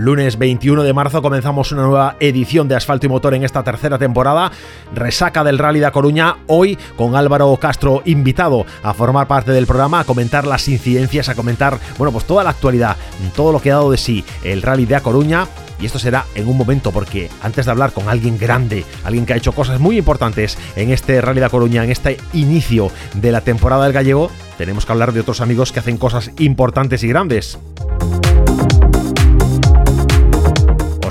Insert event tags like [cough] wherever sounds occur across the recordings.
Lunes 21 de marzo comenzamos una nueva edición de Asfalto y Motor en esta tercera temporada. Resaca del Rally de Coruña, hoy con Álvaro Castro invitado a formar parte del programa, a comentar las incidencias, a comentar, bueno, pues toda la actualidad, todo lo que ha dado de sí el Rally de Coruña. Y esto será en un momento porque antes de hablar con alguien grande, alguien que ha hecho cosas muy importantes en este Rally de Coruña, en este inicio de la temporada del gallego, tenemos que hablar de otros amigos que hacen cosas importantes y grandes.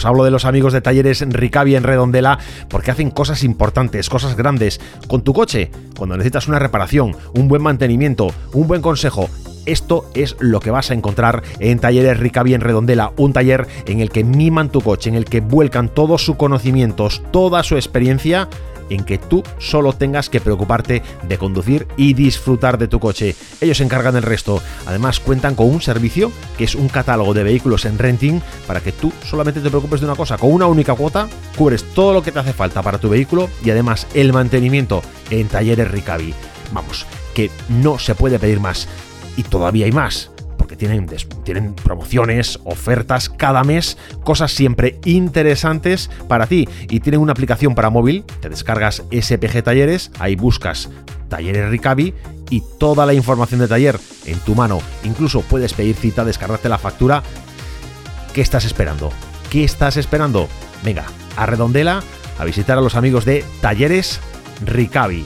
Hablo de los amigos de talleres Ricavi en Redondela porque hacen cosas importantes, cosas grandes con tu coche. Cuando necesitas una reparación, un buen mantenimiento, un buen consejo, esto es lo que vas a encontrar en Talleres Ricavi en Redondela, un taller en el que miman tu coche, en el que vuelcan todos sus conocimientos, toda su experiencia en que tú solo tengas que preocuparte de conducir y disfrutar de tu coche. Ellos se encargan del resto. Además cuentan con un servicio que es un catálogo de vehículos en renting para que tú solamente te preocupes de una cosa. Con una única cuota cubres todo lo que te hace falta para tu vehículo y además el mantenimiento en talleres Ricavi. Vamos, que no se puede pedir más. Y todavía hay más porque tienen, tienen promociones, ofertas cada mes, cosas siempre interesantes para ti. Y tienen una aplicación para móvil, te descargas SPG Talleres, ahí buscas Talleres Ricavi y toda la información de taller en tu mano. Incluso puedes pedir cita, descargarte la factura. ¿Qué estás esperando? ¿Qué estás esperando? Venga, a Redondela a visitar a los amigos de Talleres Ricavi.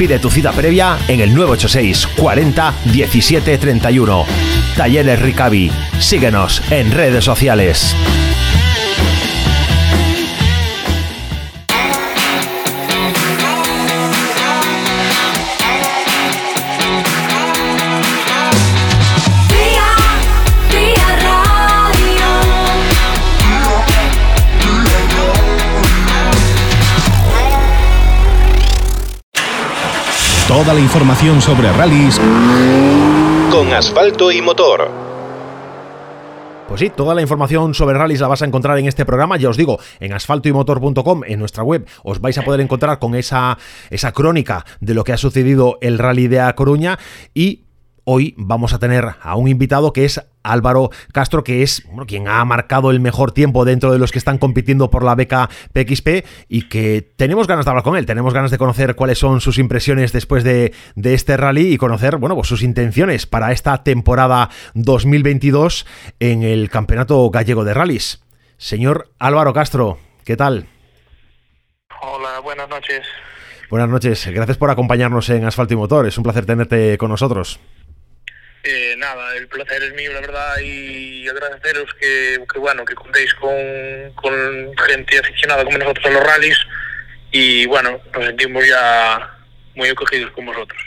Pide tu cita previa en el 986 40 17 31. Talleres Ricavi. Síguenos en redes sociales. Toda la información sobre rallies. Con asfalto y motor. Pues sí, toda la información sobre rallies la vas a encontrar en este programa, ya os digo, en asfaltoymotor.com, en nuestra web, os vais a poder encontrar con esa, esa crónica de lo que ha sucedido el rally de A Coruña. Y hoy vamos a tener a un invitado que es Álvaro Castro, que es quien ha marcado el mejor tiempo dentro de los que están compitiendo por la beca PXP y que tenemos ganas de hablar con él, tenemos ganas de conocer cuáles son sus impresiones después de, este rally y conocer bueno, pues sus intenciones para esta temporada 2022 en el Campeonato Gallego de Rallys. Señor Álvaro Castro, ¿qué tal? Hola, buenas noches. Buenas noches, gracias por acompañarnos en Asfalto y Motor, es un placer tenerte con nosotros. Eh, nada, el placer es mío, la verdad, y agradeceros que, bueno, que contéis con, con, gente aficionada como nosotros a los rallies y bueno, nos sentimos ya muy acogidos con vosotros.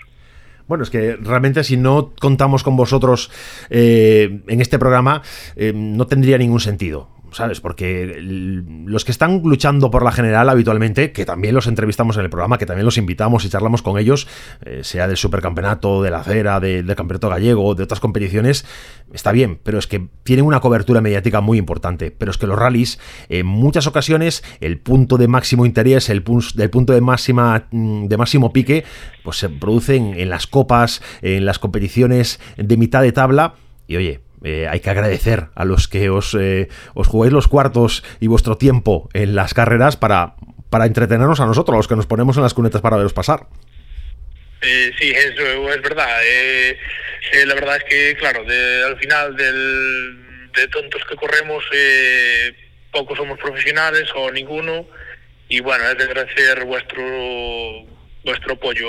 Bueno, es que realmente si no contamos con vosotros eh, en este programa, eh, no tendría ningún sentido. ¿Sabes? Porque los que están luchando por la general habitualmente, que también los entrevistamos en el programa, que también los invitamos y charlamos con ellos, eh, sea del supercampeonato, de la acera, del campeonato gallego, de otras competiciones, está bien, pero es que tienen una cobertura mediática muy importante. Pero es que los rallies, en muchas ocasiones, el punto de máximo interés, el, el punto de, máxima, mm, de máximo pique, pues se producen en las copas, en las competiciones de mitad de tabla, y oye, eh, hay que agradecer a los que os, eh, os jugáis los cuartos y vuestro tiempo en las carreras para, para entretenernos a nosotros, los que nos ponemos en las cunetas para veros pasar. Eh, sí, eso es verdad. la verdad es que, claro, al final del, de tontos que corremos, pocos somos profesionales o ninguno. y bueno, es de agradecer vuestro, vuestro apoyo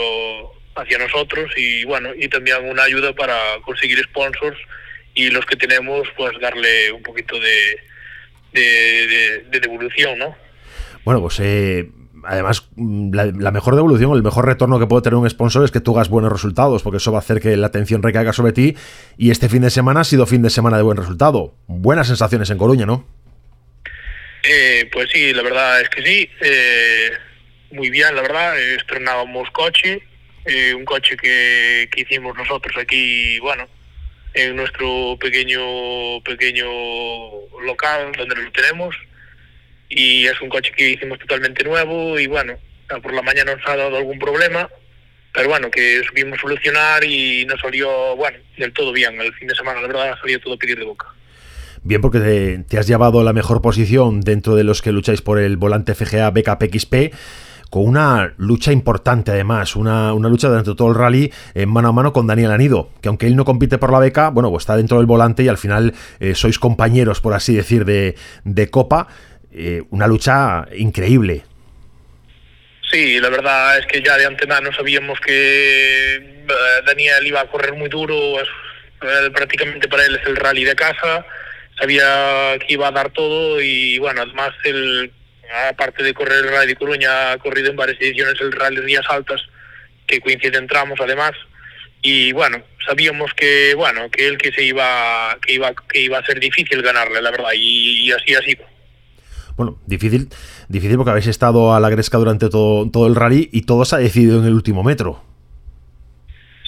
hacia nosotros y bueno, y también una ayuda para conseguir sponsors y los que tenemos, pues darle un poquito de, de, de, devolución, ¿no? Bueno, pues eh, además la, mejor devolución, el mejor retorno que puede tener un sponsor es que tú hagas buenos resultados, porque eso va a hacer que la atención recaiga sobre ti y este fin de semana ha sido fin de semana de buen resultado. Buenas sensaciones en Coruña, ¿no? Eh, pues sí, la verdad es que sí. Eh, muy bien, la verdad. Estrenábamos coche, eh, un coche que, que hicimos nosotros aquí, bueno, en nuestro pequeño pequeño local donde lo tenemos y es un coche que hicimos totalmente nuevo y bueno, por la mañana nos ha dado algún problema, pero bueno, que supimos solucionar y nos salió, bueno, del todo bien. El fin de semana, la verdad, salió todo a pedir de boca. Bien, porque te, has llevado la mejor posición dentro de los que lucháis por el volante FGA BKPXP con una lucha importante además, una, lucha durante todo el rally en mano a mano con Daniel Anido, que aunque él no compite por la beca, bueno, pues está dentro del volante y al final eh, sois compañeros, por así decir, de, de Copa. Eh, una lucha increíble. Sí, la verdad es que ya de antemano sabíamos que eh, Daniel iba a correr muy duro, prácticamente para él es el rally de casa, sabía que iba a dar todo y bueno, además el aparte de correr el Rally de Coruña, ha corrido en varias ediciones el Rally de Días Altas, que coinciden tramos además, y bueno, sabíamos que bueno, que él que se iba, que iba, que iba a ser difícil ganarle, la verdad, y, así ha sido. Bueno, difícil, difícil porque habéis estado a la gresca durante todo, todo el rally y todo se ha decidido en el último metro.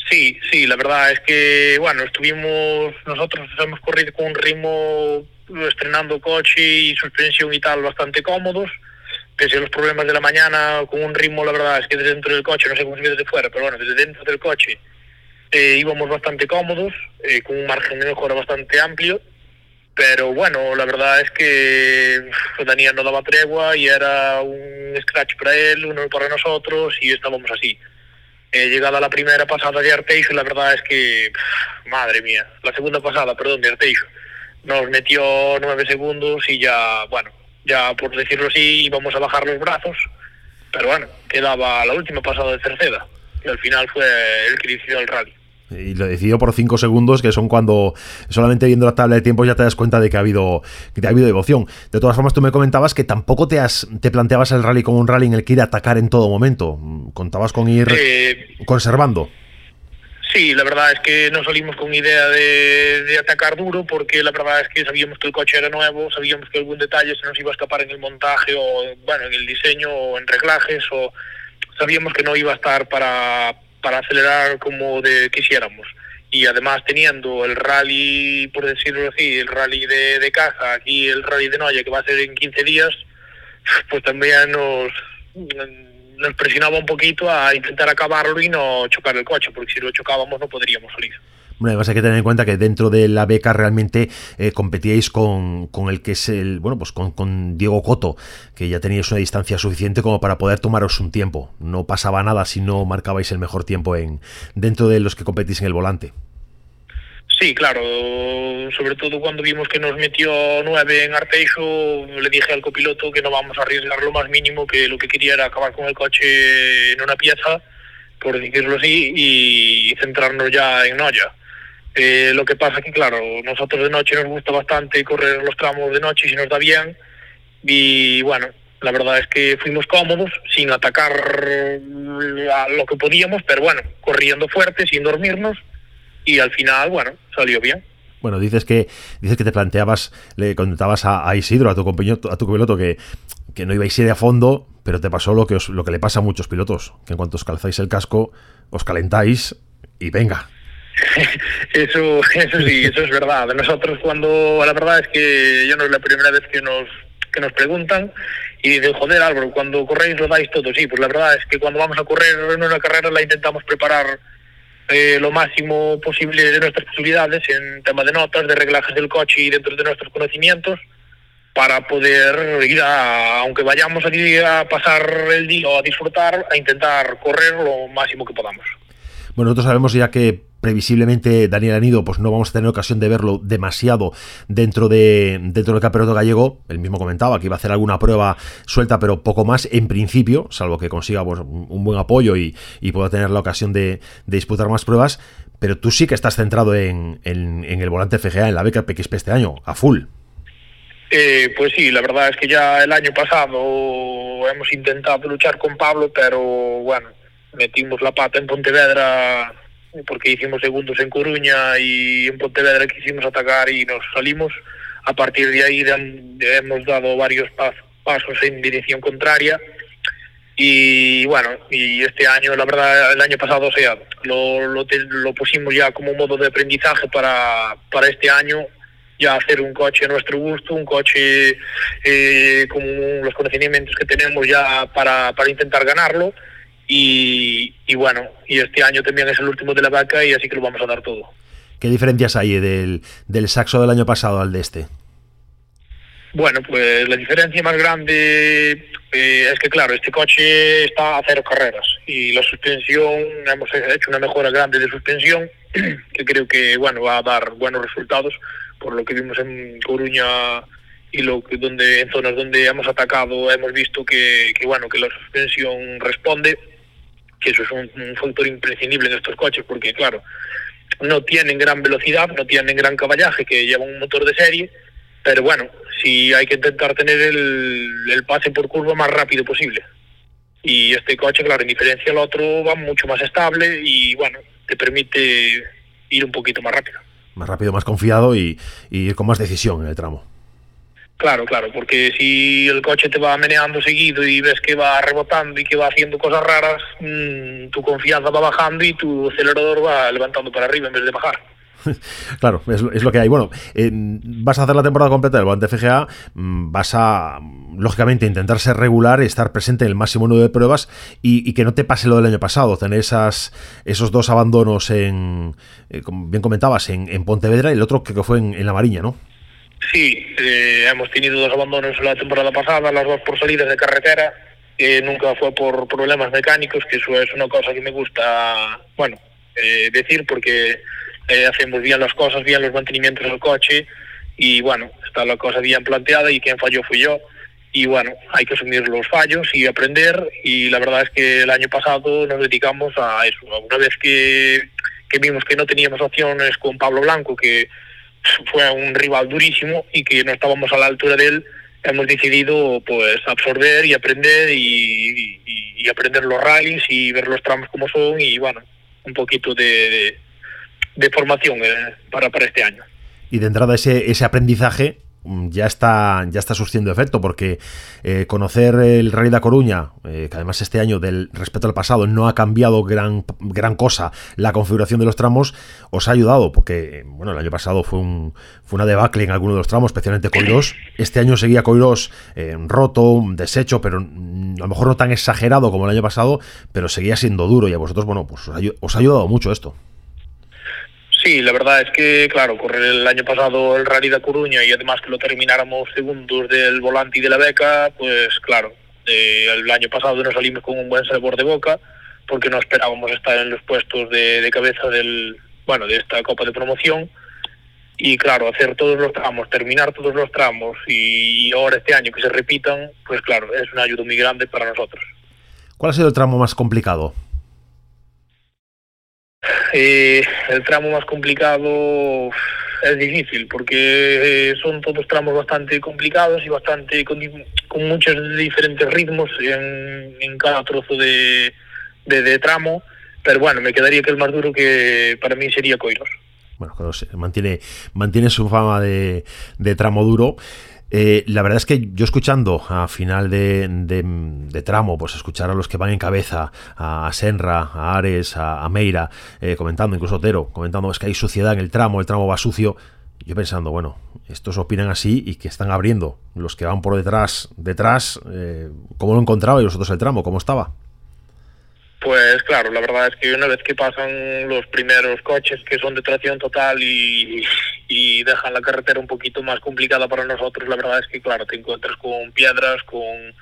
Sí, sí, la verdad es que, bueno, estuvimos, nosotros hemos corrido con un ritmo estrenando coche y suspensión y tal bastante cómodos, pese a los problemas de la mañana, con un ritmo, la verdad es que desde dentro del coche, no sé cómo se ve desde fuera, pero bueno, desde dentro del coche eh, íbamos bastante cómodos, eh, con un margen de mejora bastante amplio, pero bueno, la verdad es que Daniel no daba tregua y era un scratch para él, uno para nosotros y estábamos así. Eh, llegada la primera pasada de Arteixo, la verdad es que, madre mía, la segunda pasada, perdón, de Arteixo, nos metió nueve segundos y ya, bueno, ya por decirlo así, íbamos a bajar los brazos, pero bueno, quedaba la última pasada de Cerceda, y al final fue el que decidió el rally. Y lo decidió por cinco segundos, que son cuando solamente viendo la tabla de tiempo ya te das cuenta de que ha habido, que ha habido devoción. De todas formas, tú me comentabas que tampoco te, has, te planteabas el rally como un rally en el que ir a atacar en todo momento. Contabas con ir eh, conservando. Sí, la verdad es que no salimos con idea de, atacar duro porque la verdad es que sabíamos que el coche era nuevo, sabíamos que algún detalle se nos iba a escapar en el montaje o bueno, en el diseño o en reglajes o sabíamos que no iba a estar para, para acelerar como de quisiéramos. Y además teniendo el rally, por decirlo así, el rally de, de casa, aquí el rally de Noya que va a ser en 15 días, pues también nos nos presionaba un poquito a intentar acabarlo y no chocar el coche, porque si lo chocábamos no podríamos salir. Bueno, además hay que tener en cuenta que dentro de la beca realmente eh, competíais con, con, el que es el, bueno, pues con, con, Diego Coto, que ya teníais una distancia suficiente como para poder tomaros un tiempo. No pasaba nada si no marcabais el mejor tiempo en dentro de los que competís en el volante. Sí, claro, sobre todo cuando vimos que nos metió nueve en Arteixo, le dije al copiloto que no vamos a arriesgar lo más mínimo, que lo que quería era acabar con el coche en una pieza, por decirlo así, y centrarnos ya en Noya. Eh, lo que pasa que, claro, nosotros de noche nos gusta bastante correr los tramos de noche si nos da bien, y bueno, la verdad es que fuimos cómodos, sin atacar a lo que podíamos, pero bueno, corriendo fuerte, sin dormirnos, y al final, bueno, salió bien. Bueno, dices que dices que te planteabas, le contabas a, Isidro, a tu compañero, a tu piloto, que, que no ibais a ir a fondo, pero te pasó lo que os, lo que le pasa a muchos pilotos, que en cuanto os calzáis el casco, os calentáis y venga. [laughs] eso, eso sí, eso es verdad. Nosotros cuando, la verdad es que yo no es la primera vez que nos, que nos preguntan y dicen, joder Álvaro, cuando corréis lo dais todo. Sí, pues la verdad es que cuando vamos a correr en una carrera la intentamos preparar eh, lo máximo posible de nuestras posibilidades en tema de notas, de reglajes del coche y dentro de nuestros conocimientos para poder ir a, aunque vayamos aquí a pasar el día o a disfrutar, a intentar correr lo máximo que podamos. Bueno, nosotros sabemos ya que previsiblemente Daniel Anido, pues no vamos a tener ocasión de verlo demasiado dentro, de, dentro del campeonato gallego. Él mismo comentaba que iba a hacer alguna prueba suelta, pero poco más en principio, salvo que consiga pues, un buen apoyo y, pueda tener la ocasión de, disputar más pruebas. Pero tú sí que estás centrado en, el volante FGA, en la beca PXP este año, a full. Eh, pues sí, la verdad es que ya el año pasado hemos intentado luchar con Pablo, pero bueno, metimos la pata en Pontevedra porque hicimos segundos en Coruña y en Pontevedra quisimos atacar y nos salimos. A partir de ahí hemos dado varios pasos en dirección contraria y bueno, y este año, la verdad, el año pasado, o sea, lo, lo, pusimos ya como modo de aprendizaje para, para este año, ya hacer un coche a nuestro gusto, un coche eh, con los conocimientos que tenemos ya para, para intentar ganarlo y, bueno, y este año también es el último de la vaca y así que lo vamos a dar todo. ¿Qué diferencias hay del, del saxo del año pasado al de este? Bueno, pues la diferencia más grande eh, es que, claro, este coche está a cero carreras y la suspensión, hemos hecho una mejora grande de suspensión [clears throat] que creo que, bueno, va a dar buenos resultados por lo que vimos en Coruña y lo que donde en zonas donde hemos atacado hemos visto que, que bueno que la suspensión responde que eso es un, factor imprescindible en estos coches, porque claro, no tienen gran velocidad, no tienen gran caballaje, que llevan un motor de serie, pero bueno, sí hay que intentar tener el, pase por curva más rápido posible. Y este coche, claro, en diferencia al otro, va mucho más estable y bueno, te permite ir un poquito más rápido. Más rápido, más confiado y, y con más decisión en el tramo. Claro, claro, porque si el coche te va meneando seguido y ves que va rebotando y que va haciendo cosas raras, mm, tu confianza va bajando y tu acelerador va levantando para arriba en vez de bajar. [laughs] Claro, es, lo que hay. Bueno, eh, vas a hacer la temporada completa del volante FGA, mm, vas a, lógicamente, intentar ser regular, estar presente en el máximo número de pruebas y, que no te pase lo del año pasado, tener esas, esos dos abandonos en, eh, como bien comentabas, en, Pontevedra y el otro que fue en La Mariña, ¿no? Sí, eh, hemos tenido dos abandonos la temporada pasada, las dos por salidas de carretera, que nunca fue por problemas mecánicos, que eso es una cosa que me gusta, bueno, eh, decir porque eh, hacemos bien las cosas, bien los mantenimientos del coche y bueno, está la cosa bien planteada y quien falló fui yo y bueno, hay que asumir los fallos y aprender y la verdad es que el año pasado nos dedicamos a eso. Una vez que, que vimos que no teníamos opciones con Pablo Blanco, que fue un rival durísimo y que no estábamos a la altura de él, hemos decidido pues absorber y aprender y, aprender los rallies y ver los tramos como son y bueno, un poquito de, de, formación eh, para, para este año. Y de entrada ese, ese aprendizaje ya está, ya está surgiendo efecto, porque eh, conocer el Rally de Coruña, eh, que además este año, del respecto al pasado, no ha cambiado gran, gran cosa la configuración de los tramos, os ha ayudado, porque bueno, el año pasado fue, un, fue una debacle en algunos de los tramos, especialmente Coirós. Este año seguía Coirós eh, roto, deshecho, pero mm, a lo mejor no tan exagerado como el año pasado, pero seguía siendo duro y a vosotros, bueno, pues os ha ayudado mucho esto. Sí, la verdad es que, claro, correr el año pasado el Rally de Coruña y además que lo termináramos segundos del volante y de la beca, pues claro, eh, el año pasado nos salimos con un buen sabor de boca porque no esperábamos estar en los puestos de, cabeza del, bueno, de esta Copa de Promoción y claro, hacer todos los tramos, terminar todos los tramos y ahora este año que se repitan, pues claro, es una ayuda muy grande para nosotros. ¿Cuál ha sido el tramo más complicado? Eh, el tramo más complicado es difícil porque eh, son todos tramos bastante complicados y bastante con, muchos diferentes ritmos en, cada trozo de, tramo. Pero bueno, me quedaría que el más duro que para mí sería Coiros. Bueno, mantiene, mantiene su fama de, de tramo duro. Eh, la verdad es que yo escuchando a final de, tramo, pues escuchar a los que van en cabeza, a, Senra, a Ares, a, Meira, eh, comentando, incluso Otero, comentando es que hay suciedad en el tramo, el tramo va sucio. Yo pensando, bueno, estos opinan así y que están abriendo. Los que van por detrás, detrás, eh, ¿cómo lo encontraba y vosotros el tramo? ¿Cómo estaba? Pues claro, la verdad es que una vez que pasan los primeros coches que son de tracción total y, dejan la carretera un poquito más complicada para nosotros, la verdad es que claro, te encuentras con piedras, con,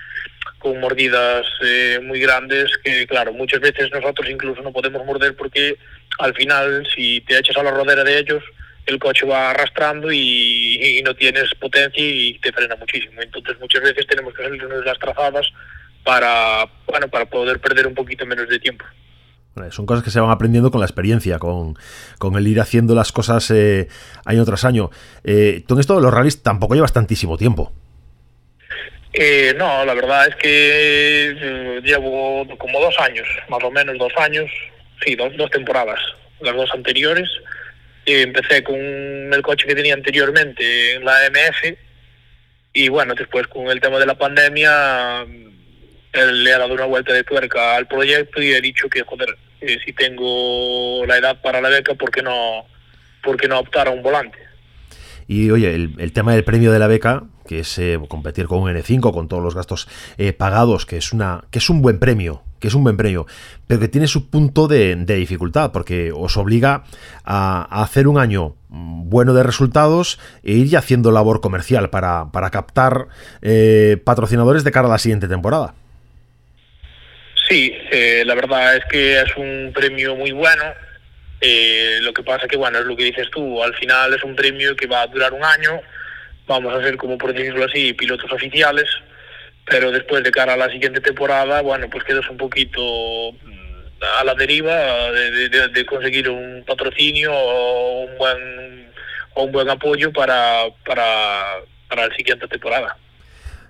con mordidas eh, muy grandes que claro, muchas veces nosotros incluso no podemos morder porque al final si te echas a la rodera de ellos, el coche va arrastrando y, no tienes potencia y te frena muchísimo. Entonces muchas veces tenemos que salir de las trazadas para, bueno, para poder perder un poquito menos de tiempo. Son cosas que se van aprendiendo con la experiencia, con, el ir haciendo las cosas eh, año tras año. Eh, tú en esto de los rallies tampoco llevas tantísimo tiempo. Eh, no, la verdad es que eh, llevo como dos años, más o menos dos años, sí, dos, dos temporadas, las dos anteriores. empecé con el coche que tenía anteriormente en la MF y bueno, después con el tema de la pandemia le ha dado una vuelta de tuerca al proyecto y he dicho que, joder, eh, si tengo la edad para la beca, ¿por qué no, por qué no optar a un volante? Y oye, el, tema del premio de la beca, que es eh, competir con un N5, con todos los gastos eh, pagados, que es, una, que es un buen premio, que es un buen premio, pero que tiene su punto de, dificultad, porque os obliga a, hacer un año bueno de resultados e ir ya haciendo labor comercial para, para captar patrocinadores de cara a la siguiente temporada. Sí, eh, la verdad es que es un premio muy bueno. Eh, lo que pasa que, bueno, es lo que dices tú, al final es un premio que va a durar un año, vamos a ser, como por decirlo así, pilotos oficiales, pero después de cara a la siguiente temporada, bueno, pues quedas un poquito mm, a la deriva de, conseguir un patrocinio o un buen, un buen apoyo para, para, para la siguiente temporada.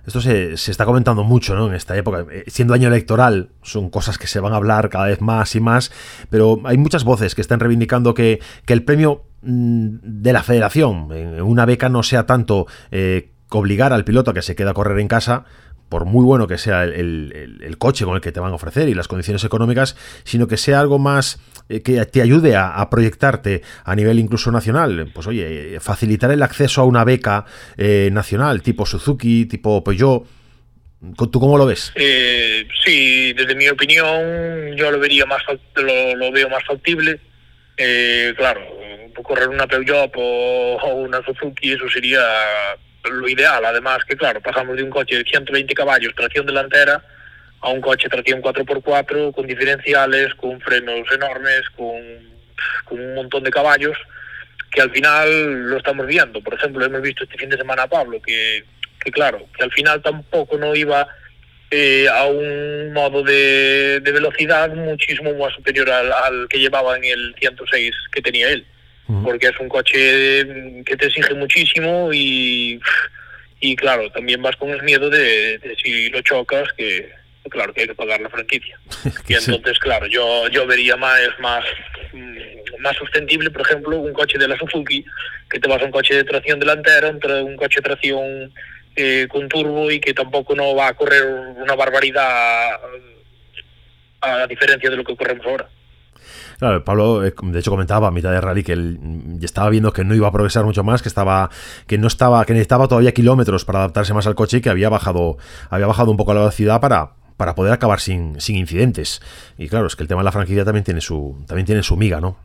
Esto se, está comentando mucho ¿no? en esta época. Eh, siendo año electoral, son cosas que se van a hablar cada vez más y más, pero hay muchas voces que están reivindicando que, el premio mm, de la federación en una beca no sea tanto eh, obligar al piloto a que se quede a correr en casa, por muy bueno que sea el, coche con el que te van a ofrecer y las condiciones económicas, sino que sea algo más eh, que te ayude a, proyectarte a nivel incluso nacional. Pues oye, facilitar el acceso a una beca eh, nacional, tipo Suzuki, tipo Peugeot. ¿Tú cómo lo ves? Eh, sí, desde mi opinión yo lo vería más lo, veo más factible. claro, correr una Peugeot o una Suzuki eso sería lo ideal, además que claro, pasamos de un coche de 120 caballos, tracción delantera, a un coche tracción 4x4 con diferenciales, con frenos enormes, con, un montón de caballos, que al final lo estamos viendo. Por ejemplo, hemos visto este fin de semana a Pablo, que, que claro, que al final tampoco no iba eh, a un modo de, velocidad muchísimo más superior al, al que llevaba en el 106 que tenía él porque es un coche que te exige muchísimo y, y claro, también vas con el miedo de, si lo chocas, que claro que hay que pagar la franquicia. [laughs] y entonces, claro, yo, yo vería más, más, mm, más sostenible, por ejemplo, un coche de la Suzuki, que te vas a un coche de tracción delantera, un coche de tracción eh, con turbo y que tampoco no va a correr una barbaridad a diferencia de lo que corremos ahora. Claro, Pablo, eh, de hecho, comentaba a mitad de rally que él estaba viendo que no iba a progresar mucho más, que estaba, que no estaba, que necesitaba todavía kilómetros para adaptarse más al coche y que había bajado, había bajado un poco la velocidad para, para poder acabar sin, sin incidentes. Y claro, es que el tema de la franquicia también tiene su, también tiene su miga, ¿no?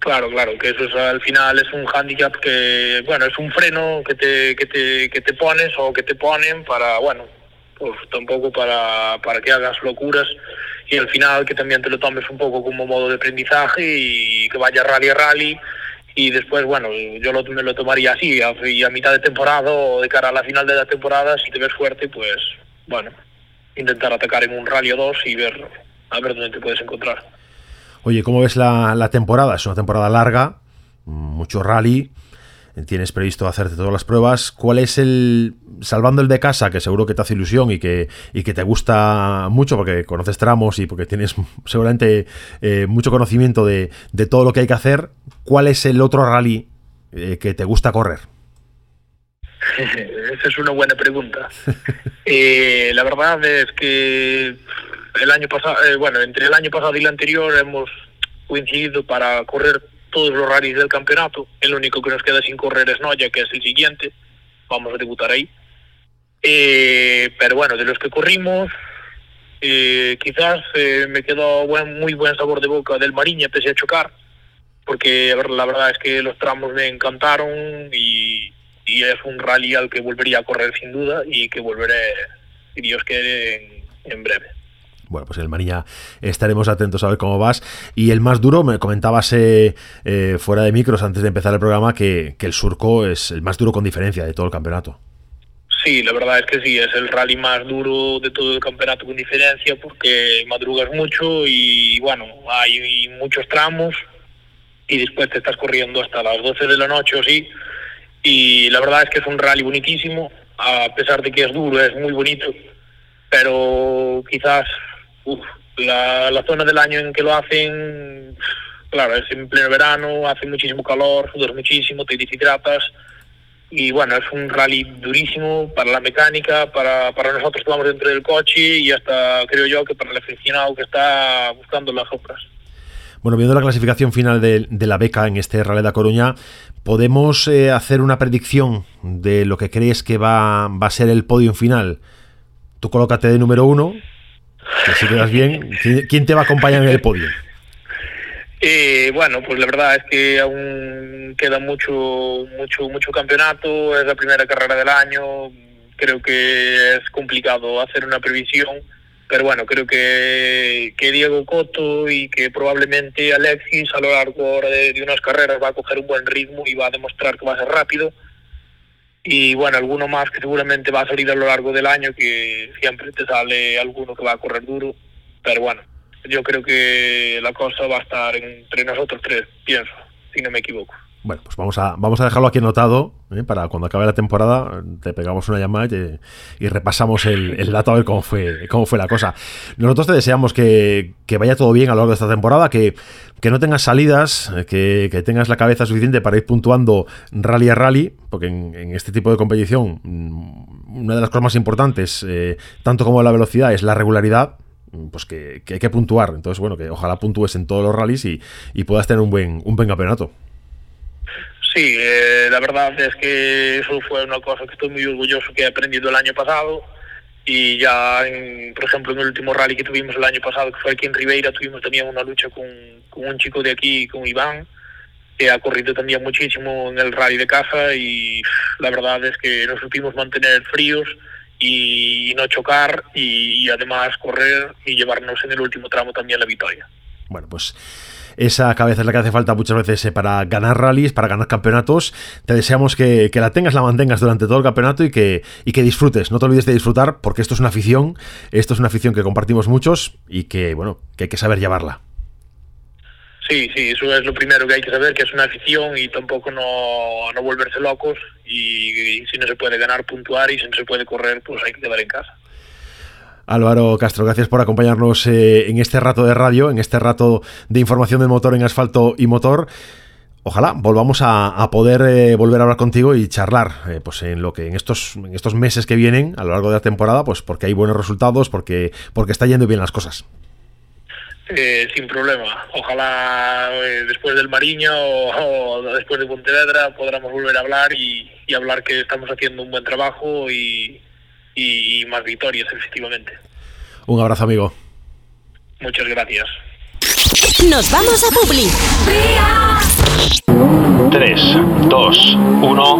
Claro, claro, que eso es, al final es un handicap que, bueno, es un freno que te, que te, que te pones o que te ponen para, bueno, pues tampoco para, para que hagas locuras y al final que también te lo tomes un poco como modo de aprendizaje y que vaya rally a rally y después, bueno, yo lo, me lo tomaría así, a, y a mitad de temporada o de cara a la final de la temporada, si te ves fuerte, pues, bueno, intentar atacar en un rally o dos y ver a ver dónde te puedes encontrar. Oye, ¿cómo ves la, la temporada? Es una temporada larga, mucho rally, tienes previsto hacerte todas las pruebas. ¿Cuál es el, salvando el de casa, que seguro que te hace ilusión y que, y que te gusta mucho porque conoces tramos y porque tienes [laughs] seguramente eh, mucho conocimiento de, todo lo que hay que hacer, ¿cuál es el otro rally eh, que te gusta correr? [laughs] Esa es una buena pregunta. [laughs] Eh, la verdad es que el año pasado, bueno, entre el año pasado y el anterior hemos coincidido para correr todos los rallies del campeonato. El único que nos queda sin correr es Noya, que es el siguiente. Vamos a debutar ahí. Eh, pero bueno, de los que corrimos, eh, quizás eh, me quedó buen, muy buen sabor de boca del Mariña, pese a chocar, porque la verdad es que los tramos me encantaron y, es un rally al que volvería a correr sin duda y que volveré, Dios quiere, en breve. Bueno, pues el Mariña estaremos atentos a ver cómo vas. Y el más duro, me comentabas eh, eh, fuera de micros antes de empezar el programa que, el surco es el más duro con diferencia de todo el campeonato. Sí, la verdad es que sí, es el rally más duro de todo el campeonato con diferencia porque madrugas mucho y bueno, hay muchos tramos y después te estás corriendo hasta las 12 de la noche o sí. Y la verdad es que es un rally bonitísimo, a pesar de que es duro, es muy bonito, pero quizás la, zona del año en que lo hacen, claro, es en pleno verano, hace muchísimo calor, sudas muchísimo, te deshidratas. Y bueno, es un rally durísimo para la mecánica, para, para nosotros que vamos dentro del coche y hasta creo yo que para el aficionado que está buscando las obras. Bueno, viendo la clasificación final de, la beca en este Rally de Coruña, ¿podemos eh, hacer una predicción de lo que crees que va, va a ser el podio final? Tú colócate de número uno, si quedas bien, ¿quién te va a acompañar en el podio? Eh, bueno, pues la verdad es que aún queda mucho, mucho, mucho campeonato, es la primera carrera del año, creo que es complicado hacer una previsión, pero bueno, creo que, que Diego Coto y que probablemente Alexis a lo largo de, de unas carreras va a coger un buen ritmo y va a demostrar que va a ser rápido y bueno, alguno más que seguramente va a salir a lo largo del año, que siempre te sale alguno que va a correr duro, pero bueno, yo creo que la cosa va a estar entre nosotros tres, pienso, si no me equivoco. Bueno, pues vamos a, vamos a dejarlo aquí anotado ¿eh? para cuando acabe la temporada te pegamos una llamada y, repasamos el, dato a ver cómo fue, cómo fue la cosa. Nosotros te deseamos que, vaya todo bien a lo largo de esta temporada, que, que no tengas salidas, que, tengas la cabeza suficiente para ir puntuando rally a rally, porque en, este tipo de competición mm, una de las cosas más importantes, eh, tanto como la velocidad, es la regularidad pues que, hay que puntuar. Entonces, bueno, que ojalá puntúes en todos los rallies y, y puedas tener un buen, un buen campeonato. Sí, eh, la verdad es que eso fue una cosa que estoy muy orgulloso que he aprendido el año pasado y ya, por ejemplo, en el último rally que tuvimos el año pasado, que fue aquí en Ribeira, tuvimos también una lucha con, un chico de aquí, con Iván, que ha corrido también muchísimo en el rally de casa y la verdad es que nos supimos mantener fríos y, no chocar y, y además correr y llevarnos en el último tramo también la victoria. Bueno, pues esa cabeza es la que hace falta muchas veces eh, para ganar rallies, para ganar campeonatos. Te deseamos que, la tengas, la mantengas durante todo el campeonato y que, y que disfrutes. No te olvides de disfrutar porque esto es una afición, esto es una afición que compartimos muchos y que, bueno, que hay que saber llevarla. Sí, sí, eso es lo primero que hay que saber, que es una afición y tampoco no, no volverse locos y, y si no se puede ganar, puntuar y si no se puede correr, pues hay que quedar en casa. Álvaro Castro, gracias por acompañarnos eh, en este rato de radio, en este rato de información del motor en asfalto y motor. Ojalá volvamos a, poder eh, volver a hablar contigo y charlar eh, pues en lo que en estos, en estos meses que vienen a lo largo de la temporada, pues porque hay buenos resultados, porque, porque está yendo bien las cosas. sin problema. Ojalá después del Mariño o, después de Pontevedra podamos volver a hablar y hablar que estamos haciendo un buen trabajo y, y, más victorias, efectivamente. Un abrazo, amigo. Muchas gracias. Nos vamos a Publi. 3, 2, 1.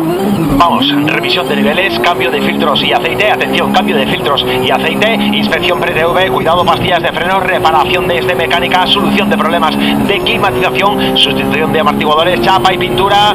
Vamos, revisión de niveles, cambio de filtros y aceite. Atención, cambio de filtros y aceite. Inspección pre-TV, cuidado, pastillas de freno, reparación de este mecánica, solución de problemas de climatización, sustitución de amortiguadores, chapa y pintura.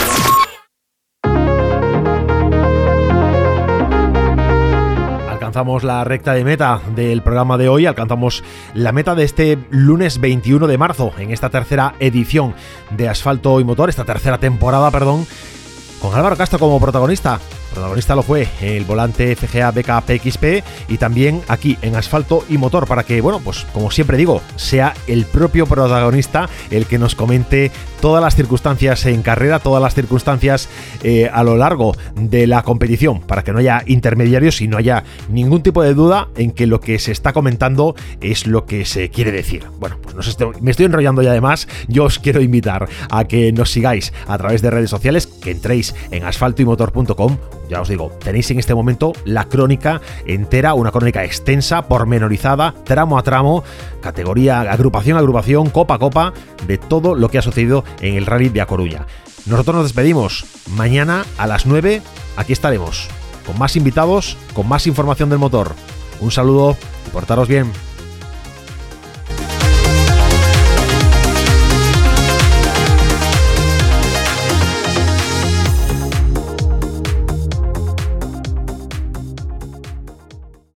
Alcanzamos la recta de meta del programa de hoy, alcanzamos la meta de este lunes 21 de marzo, en esta tercera edición de Asfalto y Motor, esta tercera temporada, perdón, con Álvaro Castro como protagonista. Protagonista lo fue el volante FGA BKPXP y también aquí en asfalto y motor para que, bueno, pues como siempre digo, sea el propio protagonista el que nos comente todas las circunstancias en carrera, todas las circunstancias eh, a lo largo de la competición, para que no haya intermediarios y no haya ningún tipo de duda en que lo que se está comentando es lo que se quiere decir. Bueno, pues no sé, me estoy enrollando y además yo os quiero invitar a que nos sigáis a través de redes sociales, que entréis en asfaltoymotor.com ya os digo, tenéis en este momento la crónica entera, una crónica extensa, pormenorizada, tramo a tramo, categoría, agrupación a agrupación, copa a copa, de todo lo que ha sucedido en el rally de A Coruña. Nosotros nos despedimos. Mañana a las 9 aquí estaremos, con más invitados, con más información del motor. Un saludo y portaros bien.